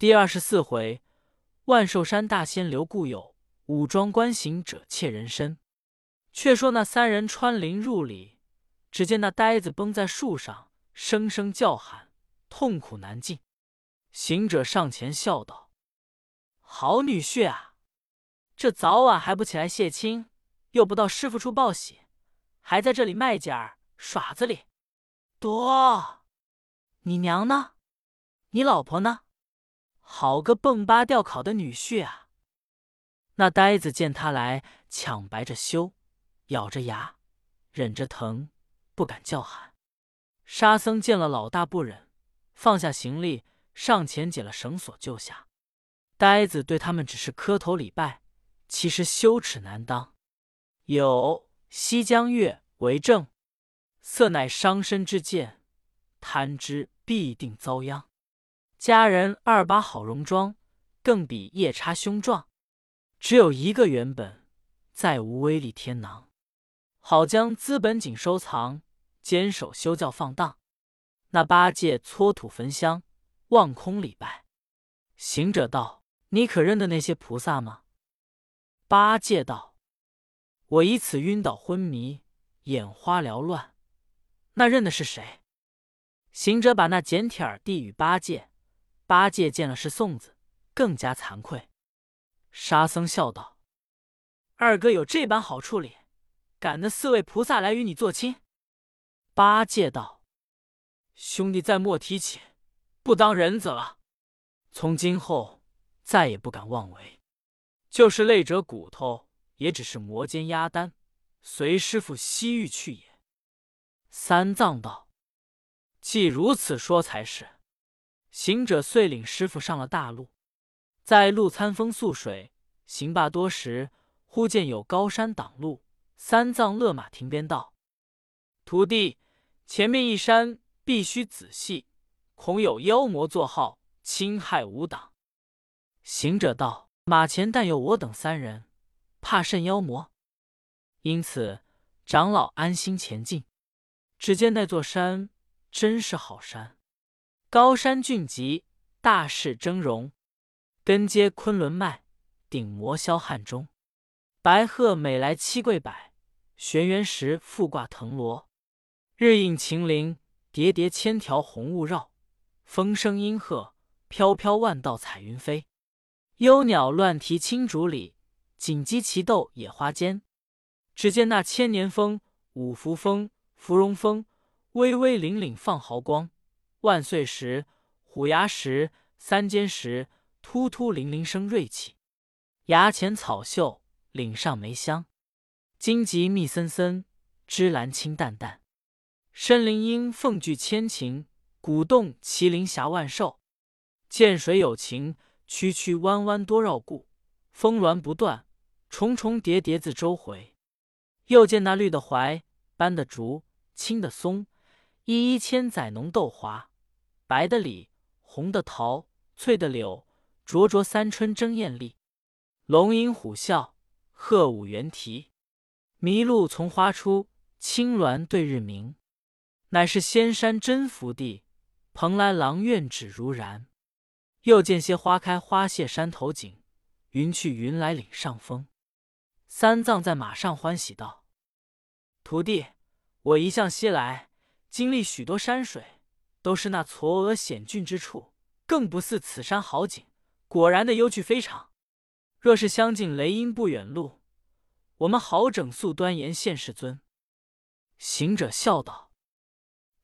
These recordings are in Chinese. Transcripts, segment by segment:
第二十四回，万寿山大仙留故友，武装观行者窃人身。却说那三人穿林入里，只见那呆子绷在树上，声声叫喊，痛苦难禁。行者上前笑道：“好女婿啊，这早晚还不起来谢亲，又不到师傅处报喜，还在这里卖点儿耍子哩。多，你娘呢？你老婆呢？好个蹦巴吊考的女婿啊！”那呆子见他来，抢白着羞。咬着牙，忍着疼，不敢叫喊。沙僧见了老大不忍，放下行李，上前解了绳索，救下。呆子对他们只是磕头礼拜，其实羞耻难当。有西江月为证，色乃伤身之剑，贪之必定遭殃。佳人二把好戎装，更比夜叉凶壮。只有一个原本，再无威力天囊。好将资本紧收藏，坚守修教放荡。那八戒搓土焚香，望空礼拜。行者道：“你可认得那些菩萨吗？”八戒道：“我以此晕倒昏迷，眼花缭乱，那认的是谁？”行者把那简帖递与八戒，八戒见了是送子，更加惭愧。沙僧笑道：“二哥有这般好处理。”赶那四位菩萨来与你做亲。八戒道：“兄弟再莫提起，不当人子了。从今后再也不敢妄为。就是累折骨头，也只是磨尖压担，随师傅西域去也。”三藏道：“既如此说才是。”行者遂领师傅上了大路，在路餐风宿水，行罢多时，忽见有高山挡路。三藏勒马停鞭道：“徒弟，前面一山必须仔细，恐有妖魔作号，侵害吾党。”行者道：“马前但有我等三人，怕甚妖魔？因此长老安心前进。只见那座山真是好山，高山峻极，大势峥嵘，根接昆仑脉，顶摩霄汉中，白鹤每来七跪摆。”玄元石复挂藤萝，日映晴林，叠叠千条红雾绕。风声阴鹤，飘飘万道彩云飞。幽鸟乱啼青竹里，锦鸡齐斗野花间。只见那千年峰、五福峰、芙蓉峰，巍巍凛凛放毫光；万岁石、虎牙石、三尖石，突突灵灵生锐气。崖前草秀，岭上梅香。荆棘密森森，芝兰清淡淡。深林鹰凤聚千情，古洞麒麟侠万寿。涧水有情，曲曲弯弯多绕故。峰峦不断，重重叠叠自周回。又见那绿的槐，斑的竹，青的松，一一千载浓豆华。白的李，红的桃，翠的柳，灼灼三春争艳丽。龙吟虎啸，鹤舞猿啼。麋鹿从花出，青鸾对日鸣，乃是仙山真福地，蓬莱廊院只如然。又见些花开花谢山头景，云去云来岭上风。三藏在马上欢喜道：“徒弟，我一向西来，经历许多山水，都是那嵯峨险峻之处，更不似此山好景。果然的幽趣非常。若是相近雷音不远路。”我们好整肃端严现世尊。行者笑道：“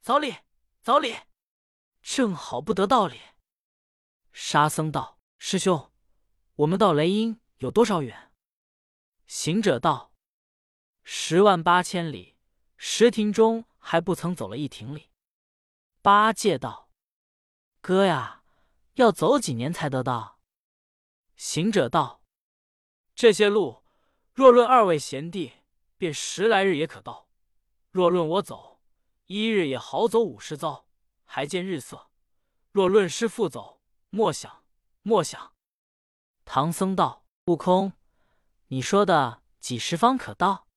早礼，早礼，正好不得道理。”沙僧道：“师兄，我们到雷音有多少远？”行者道：“十万八千里，十亭中还不曾走了一亭里。”八戒道：“哥呀，要走几年才得到？”行者道：“这些路。”若论二位贤弟，便十来日也可到；若论我走，一日也好走五十遭，还见日色。若论师父走，莫想莫想。唐僧道：“悟空，你说的几时方可到？”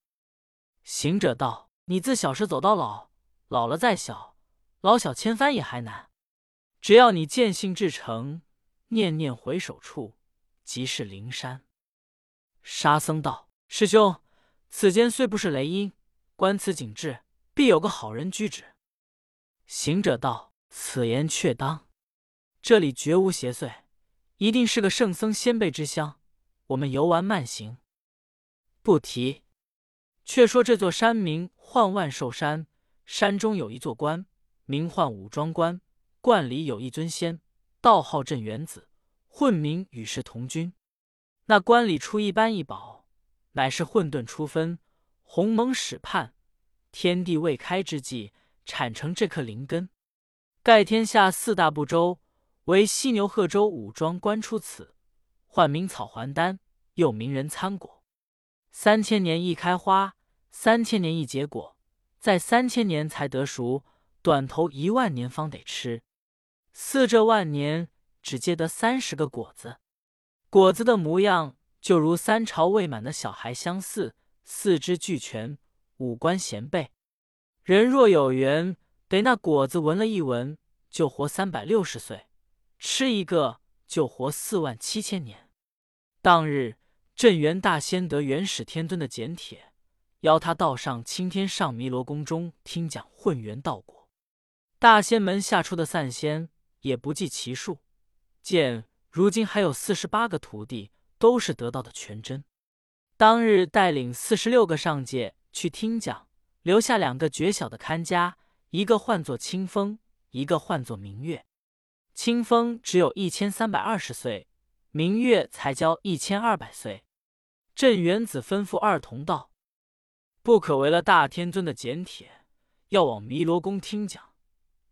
行者道：“你自小时走到老，老了再小，老小千帆也还难。只要你见性至诚，念念回首处，即是灵山。沙僧道：“师兄，此间虽不是雷音，观此景致，必有个好人居止。”行者道：“此言确当，这里绝无邪祟，一定是个圣僧先辈之乡。我们游玩慢行，不提。却说这座山名唤万寿山，山中有一座关，名唤武庄关，观里有一尊仙，道号镇元子，混名与世同君。那观里出一般一宝，乃是混沌初分，鸿蒙始判，天地未开之际，产成这颗灵根。盖天下四大部洲，为犀牛贺州武庄关出此，唤名草还丹，又名人参果。三千年一开花，三千年一结果，在三千年才得熟，短头一万年方得吃。四这万年，只结得三十个果子。果子的模样就如三朝未满的小孩相似，四肢俱全，五官贤备。人若有缘，得那果子闻了一闻，就活三百六十岁；吃一个，就活四万七千年。当日镇元大仙得元始天尊的简帖，邀他到上青天上弥罗宫中听讲混元道果。大仙门下出的散仙也不计其数，见。如今还有四十八个徒弟，都是得到的全真。当日带领四十六个上界去听讲，留下两个绝小的看家，一个唤作清风，一个唤作明月。清风只有一千三百二十岁，明月才交一千二百岁。镇元子吩咐二童道：“不可违了大天尊的简帖，要往弥罗宫听讲。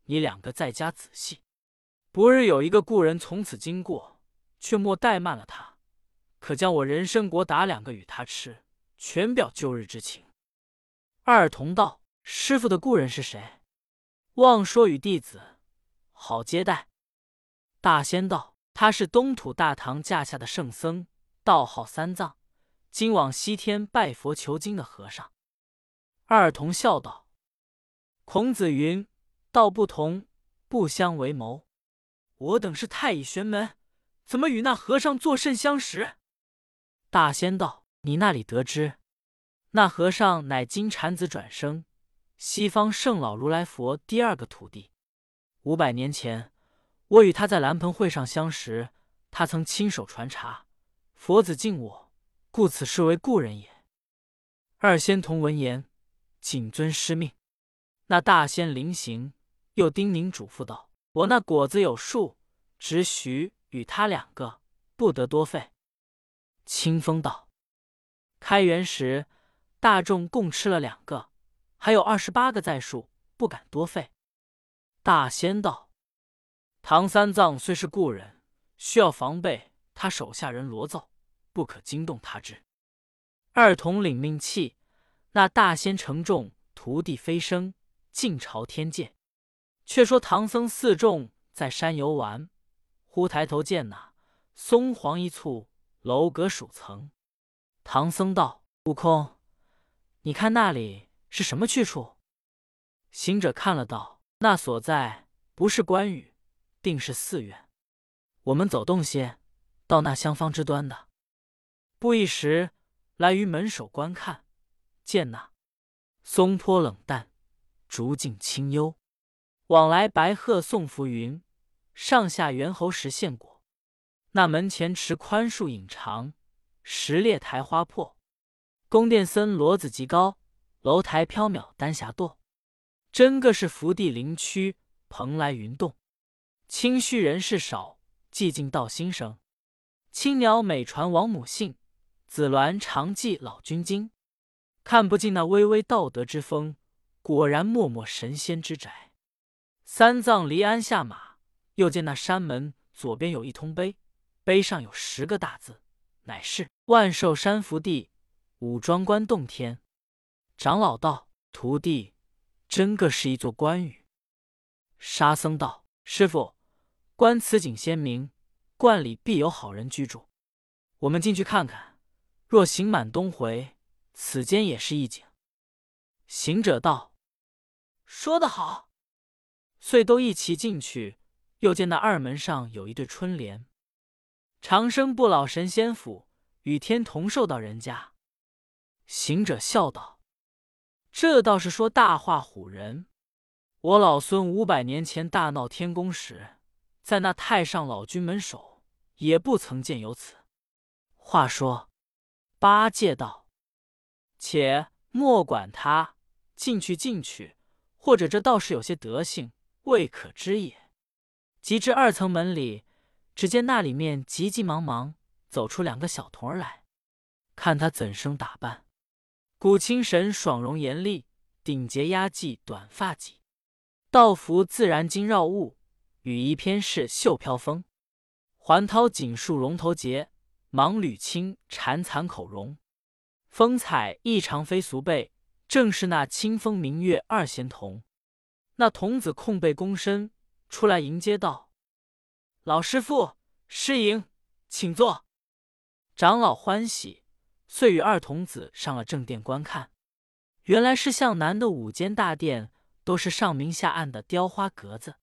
你两个在家仔细。”不日有一个故人从此经过，却莫怠慢了他，可将我人参果打两个与他吃，全表旧日之情。二童道：“师傅的故人是谁？望说与弟子好接待。”大仙道：“他是东土大唐驾下的圣僧，道号三藏，今往西天拜佛求经的和尚。”二童笑道：“孔子云，道不同，不相为谋。”我等是太乙玄门，怎么与那和尚作甚相识？大仙道：“你那里得知？那和尚乃金蝉子转生，西方圣老如来佛第二个徒弟。五百年前，我与他在蓝盆会上相识，他曾亲手传茶，佛子敬我，故此视为故人也。”二仙童闻言，谨遵师命。那大仙临行，又叮咛嘱咐道。我那果子有数，只许与他两个，不得多费。清风道：“开园时大众共吃了两个，还有二十八个在数，不敢多费。”大仙道：“唐三藏虽是故人，需要防备他手下人罗奏，不可惊动他之。”二童领命气，那大仙承重徒弟飞升，进朝天界。却说唐僧四众在山游玩，忽抬头见那松黄一簇，楼阁数层。唐僧道：“悟空，你看那里是什么去处？”行者看了道：“那所在不是关羽，定是寺院。我们走动些，到那厢方之端的。”不一时，来于门首观看，见那松坡冷淡，竹径清幽。往来白鹤送浮云，上下猿猴食线果。那门前池宽树影长，石裂苔花破。宫殿森罗子极高，楼台缥缈丹霞堕。真个是福地灵区，蓬莱云动。清虚人士少，寂静道心生。青鸟每传王母姓，紫鸾常记老君经。看不尽那巍巍道德之风，果然默默神仙之宅。三藏离鞍下马，又见那山门左边有一通碑，碑上有十个大字，乃是“万寿山福地，武庄观洞天”。长老道：“徒弟，真个是一座关羽。”沙僧道：“师傅，观此景鲜明，观里必有好人居住。我们进去看看。若行满东回，此间也是一景。”行者道：“说得好。”遂都一齐进去，又见那二门上有一对春联，长生不老神仙府，与天同寿到人家。”行者笑道：“这倒是说大话唬人。我老孙五百年前大闹天宫时，在那太上老君门首，也不曾见有此。话说，八戒道：‘且莫管他，进去进去，或者这道士有些德性，未可知也。’即至二层门里，只见那里面急急忙忙走出两个小童儿来，看他怎生打扮。古清神爽容严厉，顶节压髻短发髻。”道服自然金绕物，羽衣偏是绣飘风。环绦锦束龙头结，芒缕青缠残口容。风采异常非俗辈，正是那清风明月二仙童。那童子空背躬身出来迎接道：“老师傅，师迎，请坐。”长老欢喜，遂与二童子上了正殿观看。原来是向南的五间大殿。都是上明下暗的雕花格子。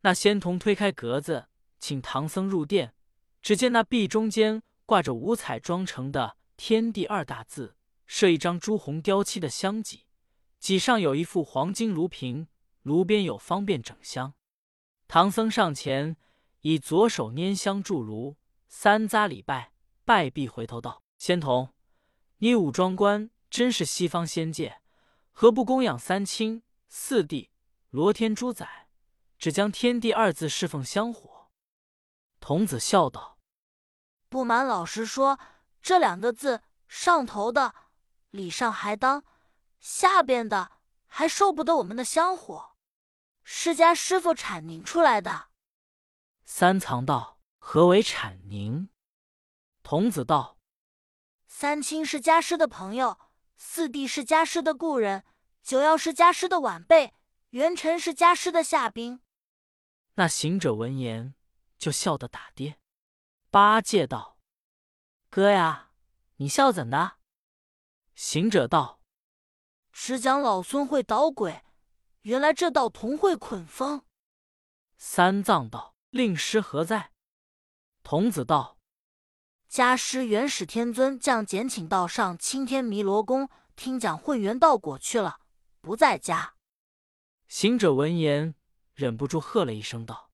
那仙童推开格子，请唐僧入殿。只见那壁中间挂着五彩妆成的“天地”二大字，设一张朱红雕漆的香几，几上有一副黄金炉瓶，炉边有方便整香。唐僧上前，以左手拈香筑炉，三匝礼拜，拜毕回头道：“仙童，你武装官真是西方仙界，何不供养三清？”四帝罗天主宰，只将“天地”二字侍奉香火。童子笑道：“不瞒老师说，这两个字上头的礼上还当，下边的还受不得我们的香火。释迦师傅阐宁出来的。”三藏道：“何为阐宁？”童子道：“三清是家师的朋友，四弟是家师的故人。”九曜是家师的晚辈，元辰是家师的下宾。那行者闻言，就笑得打跌。八戒道：“哥呀，你笑怎的？”行者道：“只讲老孙会捣鬼，原来这道童会捆风。”三藏道：“令师何在？”童子道：“家师元始天尊降简请道上青天弥罗宫听讲混元道果去了。”不在家。行者闻言，忍不住喝了一声道：“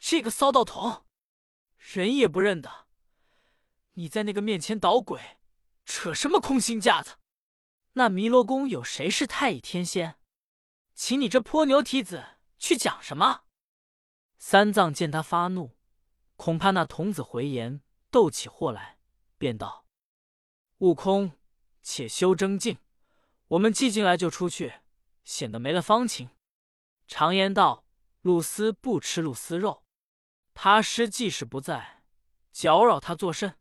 这个骚道童，人也不认得！你在那个面前捣鬼，扯什么空心架子？那弥罗宫有谁是太乙天仙？请你这泼牛蹄子去讲什么？”三藏见他发怒，恐怕那童子回言，斗起祸来，便道：“悟空，且休争竞。”我们既进来就出去，显得没了方情。常言道：“露丝不吃露丝肉。”他师即使不在，搅扰他作甚？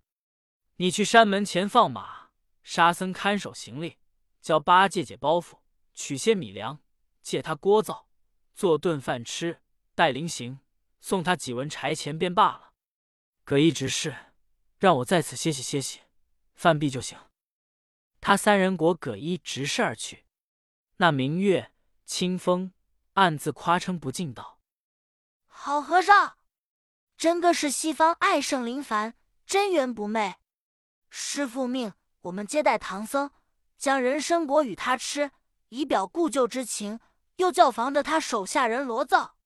你去山门前放马，沙僧看守行李，叫八戒解包袱，取些米粮，借他锅灶，做顿饭吃，带临行，送他几文柴钱便罢了。葛一执事，让我在此歇息歇息，饭毕就行。他三人裹葛衣执事而去，那明月清风暗自夸称不尽道：“好和尚，真个是西方爱圣林凡，真缘不昧。师父命我们接待唐僧，将人参果与他吃，以表故旧之情，又叫防着他手下人罗造。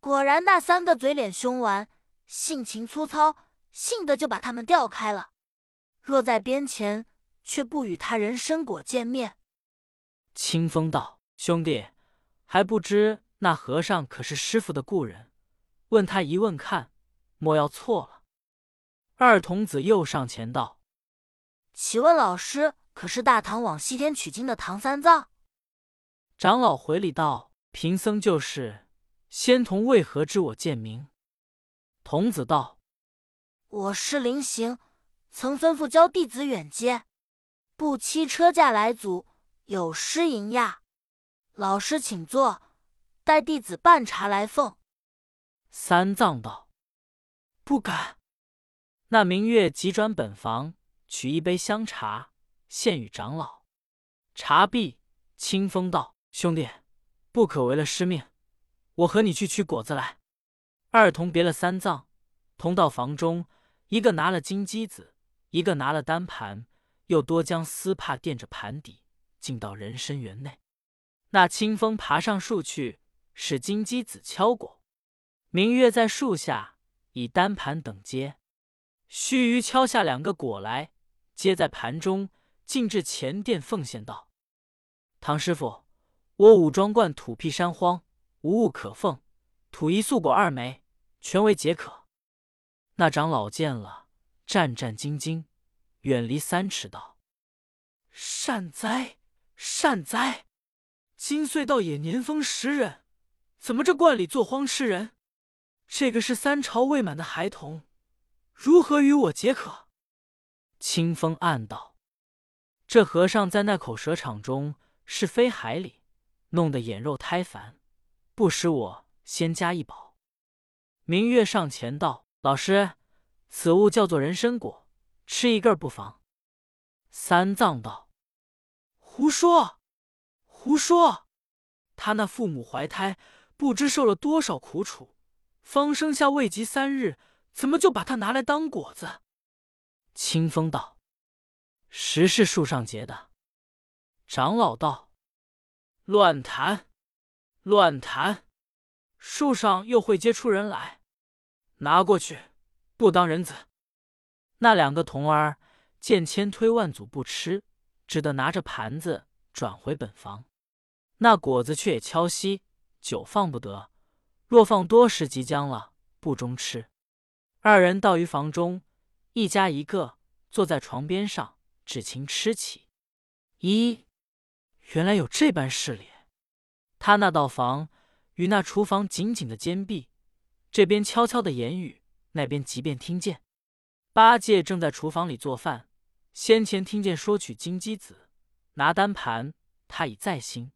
果然那三个嘴脸凶顽，性情粗糙，性的就把他们调开了。若在边前。”却不与他人参果见面。清风道：“兄弟，还不知那和尚可是师傅的故人？问他一问看，莫要错了。”二童子又上前道：“启问老师，可是大唐往西天取经的唐三藏？”长老回礼道：“贫僧就是。仙童为何知我贱名？”童子道：“我是临行，曾吩咐教弟子远接。”不期车驾来阻，有失迎驾。老师请坐，待弟子半茶来奉。三藏道：“不敢。”那明月急转本房，取一杯香茶，献与长老。茶毕，清风道：“兄弟，不可违了师命，我和你去取果子来。”二童别了三藏，同到房中，一个拿了金鸡子，一个拿了单盘，又多将丝帕垫着盘底，进到人参园内。那清风爬上树去，使金鸡子敲果。明月在树下，以单盘等接。须臾敲下两个果来，接在盘中，进至前殿奉献道：“唐师傅，我武装观土僻山荒，无物可奉，土一素果二枚，全为解渴。”那长老见了，战战兢兢，远离三尺道：“善哉，善哉！今岁倒也年丰十人，怎么这观里坐荒吃人？这个是三朝未满的孩童。”如何与我解渴？清风暗道：“这和尚在那口蛇场中是非海里，弄得眼肉胎烦，不使我先加一饱。”明月上前道：“老师，此物叫做人参果，吃一个不妨。”三藏道：“胡说，胡说！他那父母怀胎，不知受了多少苦楚，方生下未及三日。”怎么就把它拿来当果子？清风道：“实是树上结的。”长老道：“乱谈，乱谈！树上又会结出人来？拿过去，不当人子。”那两个童儿见千推万阻不吃，只得拿着盘子转回本房。那果子却也敲稀，久放不得。若放多时，即将了，不中吃。二人到于房中，一家一个坐在床边上，只情吃起。一原来有这般势力。他那道房与那厨房紧紧的坚壁，这边悄悄的言语，那边即便听见。八戒正在厨房里做饭，先前听见说取金鸡子，拿单盘，他已在心；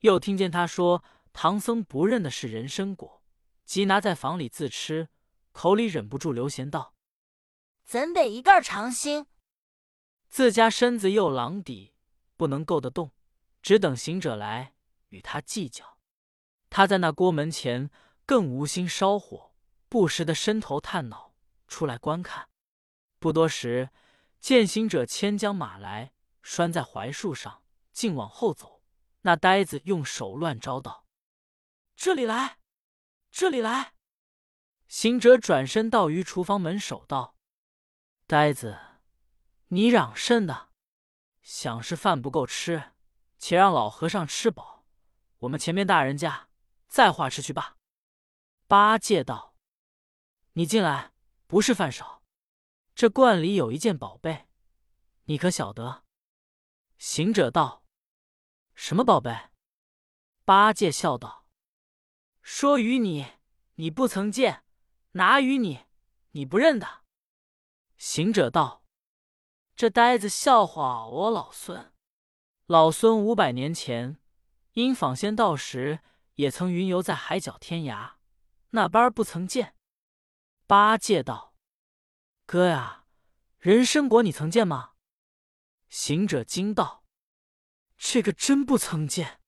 又听见他说唐僧不认的是人参果，即拿在房里自吃。口里忍不住流涎道：“怎得一个尝心？自家身子又狼底，不能够得动，只等行者来与他计较。他在那锅门前更无心烧火，不时的伸头探脑出来观看。不多时，见行者牵将马来，拴在槐树上，竟往后走。那呆子用手乱招道：‘这里来，这里来。’”行者转身到于厨房门首道：“呆子，你嚷甚的？想是饭不够吃，且让老和尚吃饱，我们前面大人家再话吃去罢。”八戒道：“你进来，不是饭少，这罐里有一件宝贝，你可晓得？”行者道：“什么宝贝？”八戒笑道：“说与你，你不曾见。”拿与你，你不认得。行者道：“这呆子笑话我老孙。老孙五百年前因访仙道时，也曾云游在海角天涯，那般不曾见。”八戒道：“哥呀，人参果你曾见吗？”行者惊道：“这个真不曾见，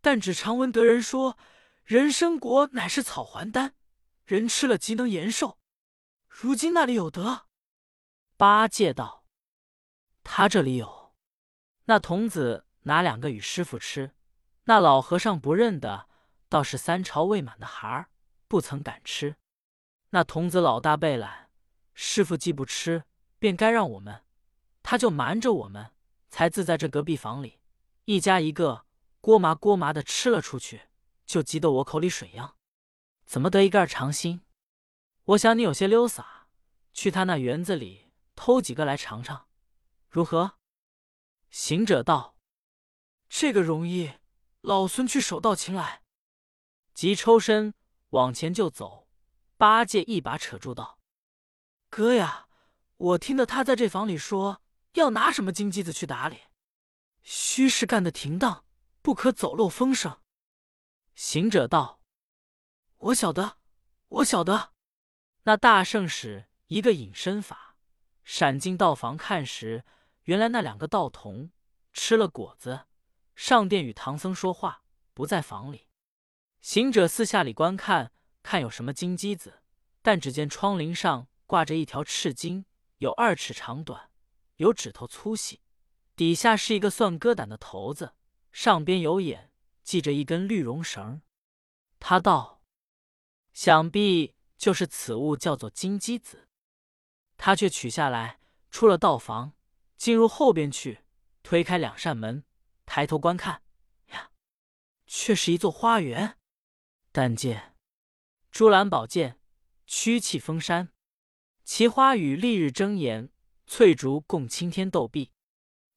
但只常闻得人说，人参果乃是草还丹。”人吃了即能延寿，如今那里有得？八戒道：“他这里有。”那童子拿两个与师傅吃。那老和尚不认得，倒是三朝未满的孩儿，不曾敢吃。那童子老大被懒，师傅既不吃，便该让我们，他就瞒着我们，才自在这隔壁房里，一家一个锅麻锅麻的吃了出去，就急得我口里水样。怎么得一个尝新？我想你有些溜洒，去他那园子里偷几个来尝尝，如何？行者道：“这个容易，老孙去手到擒来。”即抽身往前就走。八戒一把扯住道：“哥呀，我听得他在这房里说要拿什么金鸡子去打理，须是干得停当，不可走漏风声。”行者道。我晓得，我晓得。那大圣使一个隐身法，闪进道房看时，原来那两个道童吃了果子，上殿与唐僧说话，不在房里。行者四下里观看，看有什么金鸡子，但只见窗棂上挂着一条赤金，有二尺长短，有指头粗细，底下是一个算疙瘩的头子，上边有眼，系着一根绿绒绳。他道：“想必就是此物，叫做金鸡子。”他却取下来，出了道房，进入后边去，推开两扇门，抬头观看，呀，却是一座花园。但见珠兰宝剑，曲气峰山，奇花与丽日争妍，翠竹共青天斗碧。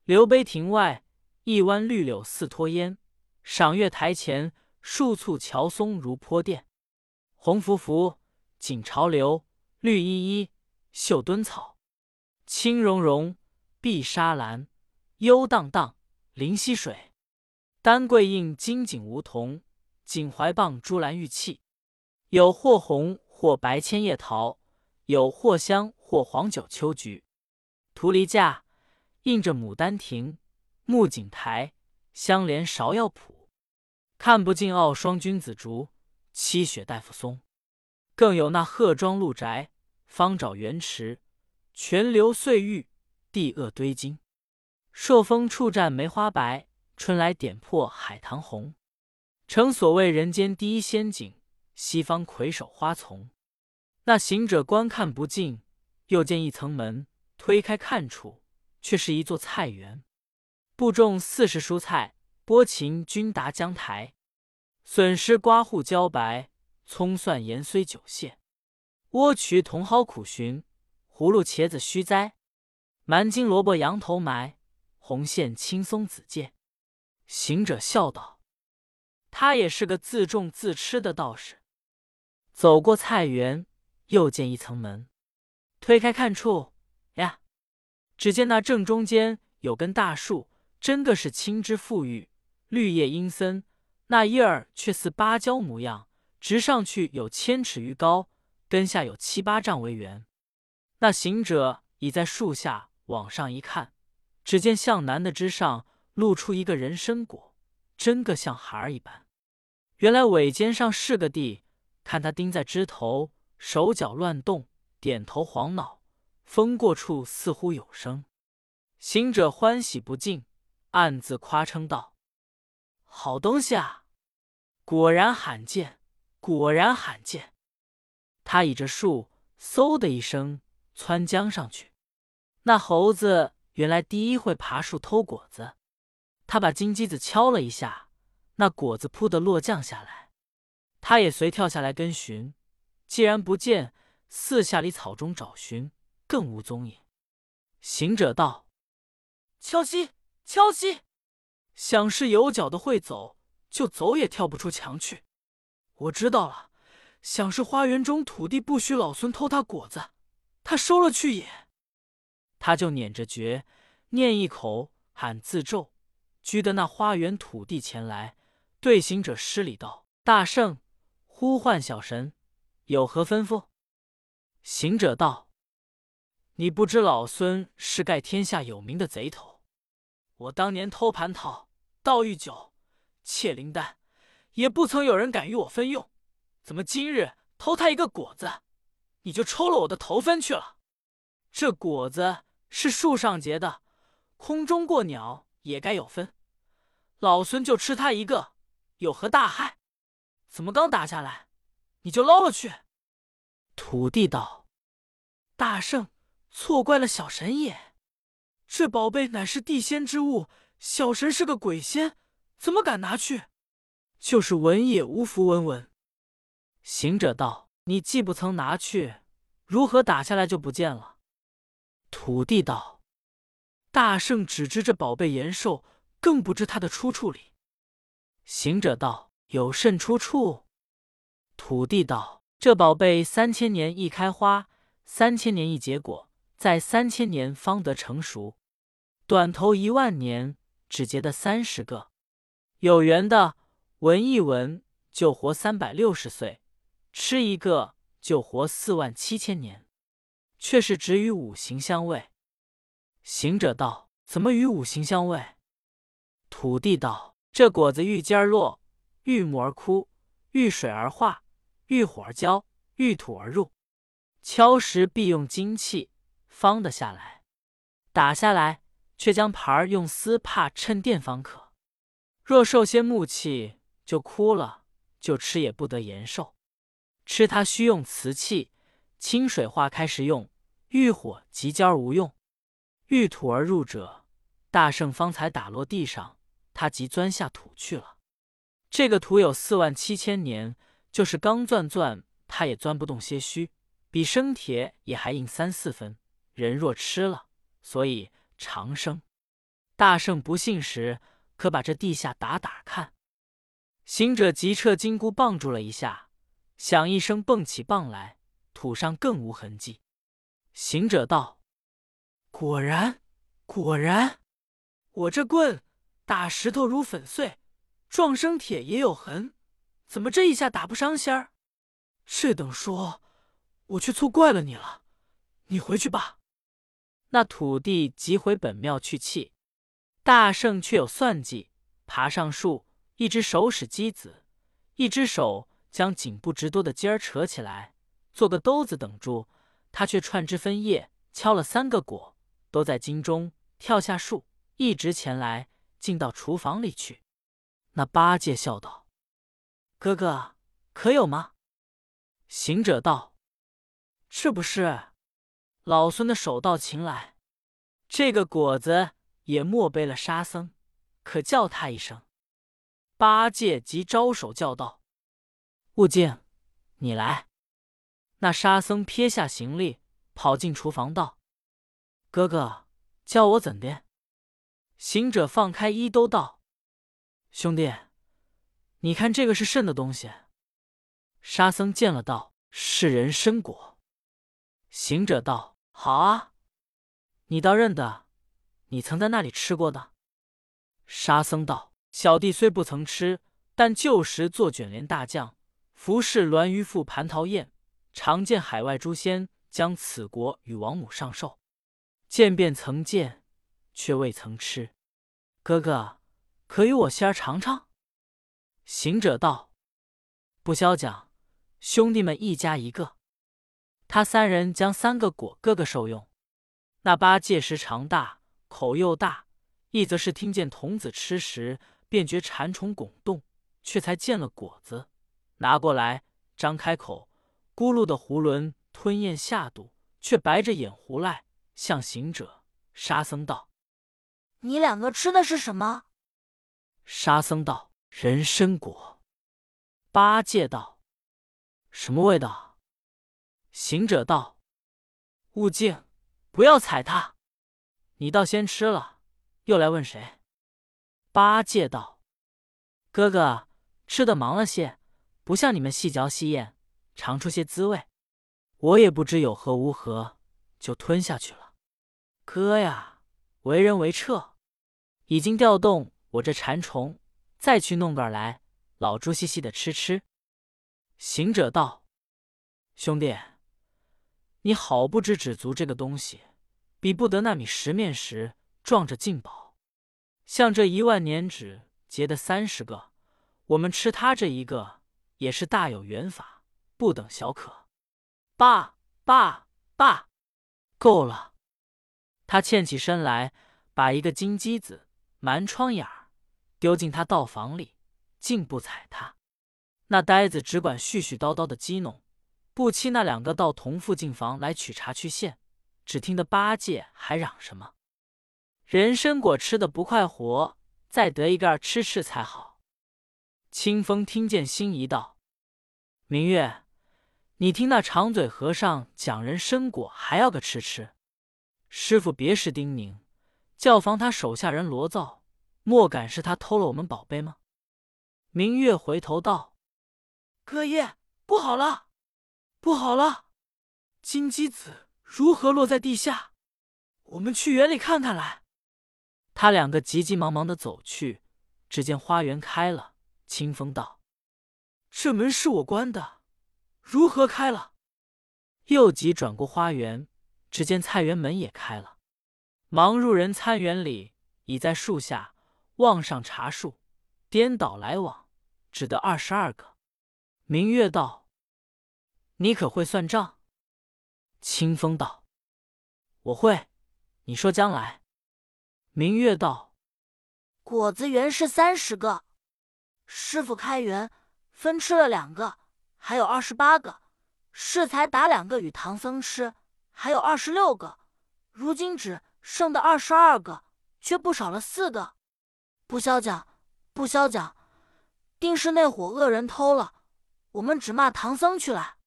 留碑亭外，一湾绿柳似托烟；赏月台前，树簇乔松如坡垫。红拂拂，锦潮流；绿依依，绣墩草。青茸茸，碧纱蓝；幽荡荡，灵溪水。丹桂映金锦梧桐。锦怀傍珠兰玉砌，有或红或白千叶桃，有或香或黄九秋菊。图篱架映着牡丹亭，木槿台相连芍药圃。看不尽傲霜君子竹，七雪大夫松。更有那鹤庄鹿宅，方沼源池，泉流碎玉，地恶堆金。朔风处战梅花白，春来点破海棠红。诚所谓人间第一仙景，西方魁首花丛。那行者观看不尽，又见一层门，推开看处，却是一座菜园，布种四时蔬菜：波芹、均达、姜、台、损失、瓜、户、茭白、葱、蒜、盐、虽、韭、蟹、莴苣、茼蒿、苦寻、葫芦、茄子、须栽、蛮筋、萝卜、羊头埋、红线、青松、子芥。行者笑道。他也是个自种自吃的道士。走过菜园，又见一层门，推开看处，呀，只见那正中间有根大树，真个是青枝馥郁，绿叶阴森，那叶儿却似芭蕉模样，直上去有千尺余高，根下有七八丈为圆。那行者已在树下往上一看，只见向南的枝上露出一个人参果。真个像孩儿一般，原来尾尖上是个地，看他钉在枝头，手脚乱动，点头晃脑，风过处似乎有声。行者欢喜不尽，暗自夸称道：“好东西啊，果然罕见，果然罕见。”他倚着树，嗖的一声窜江上去。那猴子原来第一会爬树偷果子。他把金鸡子敲了一下，那果子扑的落降下来，他也随跳下来跟寻。既然不见，四下里草中找寻，更无踪影。行者道：“敲西，敲西！想是有脚的会走，就走也跳不出墙去。我知道了，想是花园中土地不许老孙偷他果子，他收了去也。他就捻着诀，念一口，喊自咒。”居得那花园土地前来，对行者施礼道：“大圣，呼唤小神，有何吩咐？”行者道：“你不知老孙是盖天下有名的贼头，我当年偷蟠桃、盗玉酒、窃灵丹，也不曾有人敢与我分用。怎么今日偷他一个果子，你就抽了我的头分去了？这果子是树上结的，空中过鸟也该有分。”老孙就吃他一个，有何大害？怎么刚打下来，你就捞了去？土地道：“大圣错怪了小神也。这宝贝乃是地仙之物，小神是个鬼仙，怎么敢拿去？就是闻也无福闻闻。”行者道：“你既不曾拿去，如何打下来就不见了？”土地道：“大圣只知这宝贝延寿。”更不知它的出处里。行者道：“有甚出处？”土地道：“这宝贝三千年一开花，三千年一结果，在三千年方得成熟。短头一万年，只结的三十个。有缘的闻一闻，就活三百六十岁；吃一个，就活四万七千年。却是只与五行相位。”行者道：“怎么与五行相位？”土地道：“这果子遇尖而落，遇木而枯，遇水而化，遇火而焦，遇土而入。敲时必用金器，方得下来。打下来，却将盘儿用丝帕衬垫方可。若受些木器，就枯了，就吃也不得延寿。吃它须用瓷器，清水化开时用。遇火即焦而无用。遇土而入者，大圣方才打落地上，他即钻下土去了。这个土有四万七千年，就是刚钻钻，他也钻不动些须，比生铁也还硬三四分。人若吃了，所以长生。大圣不信时，可把这地下打打看。行者急撤金箍棒住了一下，响一声蹦起棒来，土上更无痕迹。行者道：“果然，果然，我这棍打石头如粉碎，撞生铁也有痕，怎么这一下打不伤仙儿？这等说，我却错怪了你了。你回去吧。”那土地即回本庙去气。大圣却有算计，爬上树。一只手使机子，一只手将颈部直多的尖儿扯起来，做个兜子等住。他却串枝分叶，敲了三个果，都在金中，跳下树，一直前来，进到厨房里去。那八戒笑道：“哥哥，可有吗？”行者道：“这不是老孙的手到擒来，这个果子也莫背了沙僧，可叫他一声。”八戒即招手叫道：“悟净，你来。”那沙僧撇下行李，跑进厨房道：“哥哥，叫我怎的？”行者放开衣兜道：“兄弟，你看这个是甚的东西？”沙僧见了道：“是人参果。”行者道：“好啊，你倒认得，你曾在那里吃过的。”沙僧道。小弟虽不曾吃，但旧时做卷帘大将，服侍栾鱼父蟠桃宴，常见海外诸仙将此国与王母上寿，见便曾见，却未曾吃。哥哥，可与我仙儿尝尝？行者道：“不消讲，兄弟们一家一个。”他三人将三个果各个受用。那八戒时长大，口又大，一则是听见童子吃时。便觉馋虫拱动，却才见了果子，拿过来，张开口，咕噜的囫囵吞咽下肚，却白着眼胡赖，向行者、沙僧道：“你两个吃的是什么？”沙僧道：“人参果。”八戒道：“什么味道？”行者道：“悟净，不要踩他，你倒先吃了，又来问谁？”八戒道：“哥哥吃的忙了些，不像你们细嚼细咽，尝出些滋味。我也不知有何无何，就吞下去了。哥呀，为人为彻，已经调动我这馋虫，再去弄个来，老猪细细的吃吃。”行者道：“兄弟，你好不知止足这个东西，比不得那米十面时撞着进宝。”像这一万年纸结的三十个，我们吃他这一个也是大有缘法，不等小可。爸爸爸，够了！他欠起身来，把一个金鸡子瞒窗眼儿丢进他道房里，竟不睬他。那呆子只管絮絮叨叨的激弄，不期那两个道同父进房来取茶去献，只听得八戒还嚷什么。人参果吃的不快活，再得一个吃吃才好。清风听见，心一道：“明月，你听那长嘴和尚讲人参果还要个吃吃。”师傅别时叮咛，教防他手下人罗造，莫敢是他偷了我们宝贝吗？明月回头道：“哥爷，不好了，不好了！金鸡子如何落在地下？我们去园里看看来。”他两个急急忙忙的走去，只见花园开了。清风道：“这门是我关的，如何开了？”又急转过花园，只见菜园门也开了，忙入人参园里，倚在树下望上茶树，颠倒来往，只得二十二个。明月道：“你可会算账？”清风道：“我会。”你说将来。明月道：“果子园是三十个，师傅开园分吃了两个，还有二十八个；适才打两个与唐僧吃，还有二十六个。如今只剩的二十二个，却不少了四个。不消讲，不消讲，定是那伙恶人偷了。我们只骂唐僧去了。”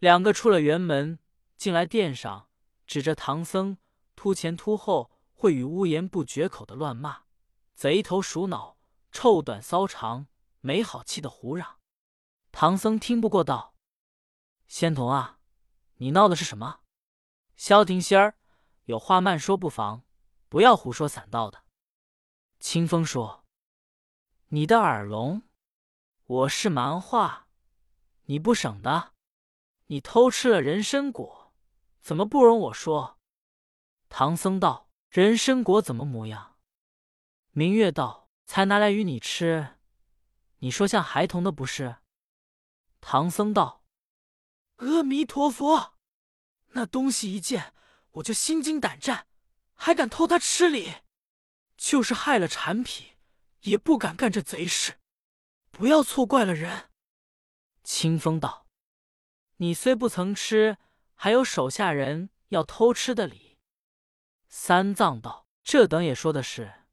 两个出了园门，进来殿上，指着唐僧。突前突后，会语污言不绝口的乱骂，贼头鼠脑，臭短骚长，没好气的胡嚷。唐僧听不过，道：“仙童啊，你闹的是什么？消停些儿，有话慢说不妨，不要胡说散道的。”清风说：“你的耳聋，我是蛮话，你不省的。你偷吃了人参果，怎么不容我说？”唐僧道：“人参果怎么模样？”明月道：“才拿来与你吃，你说像孩童的不是？”唐僧道：“阿弥陀佛，那东西一见我就心惊胆战，还敢偷他吃礼？就是害了产品，也不敢干这贼事。不要错怪了人。”清风道：“你虽不曾吃，还有手下人要偷吃的礼。”三藏道：“这等也说的是，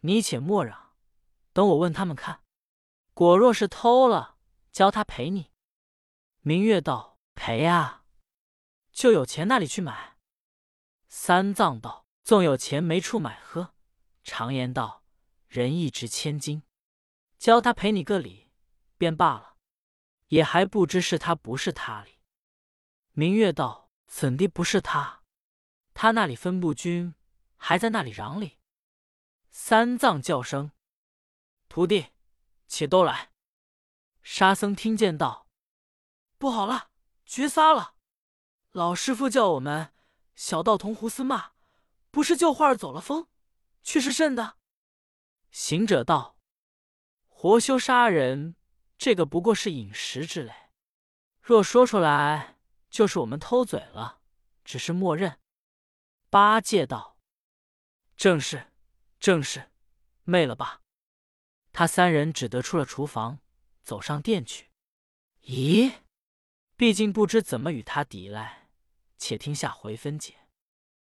你且莫嚷，等我问他们看。果若是偷了，教他赔你。”明月道：“赔啊，就有钱那里去买？”三藏道：“纵有钱没处买喝。常言道，人一值千金，教他赔你个礼，便罢了，也还不知是他不是他哩。”明月道：“怎地不是他？”他那里分不均，还在那里嚷哩。三藏叫声：“徒弟，且都来。”沙僧听见道：“不好了，绝杀了！老师傅叫我们小道童胡思骂，不是旧话儿走了风，却是甚的？”行者道：“活修杀人，这个不过是饮食之类。若说出来，就是我们偷嘴了，只是默认。”八戒道：“正是，正是，昧了吧！”他三人只得出了厨房，走上殿去。咦，毕竟不知怎么与他抵赖，且听下回分解。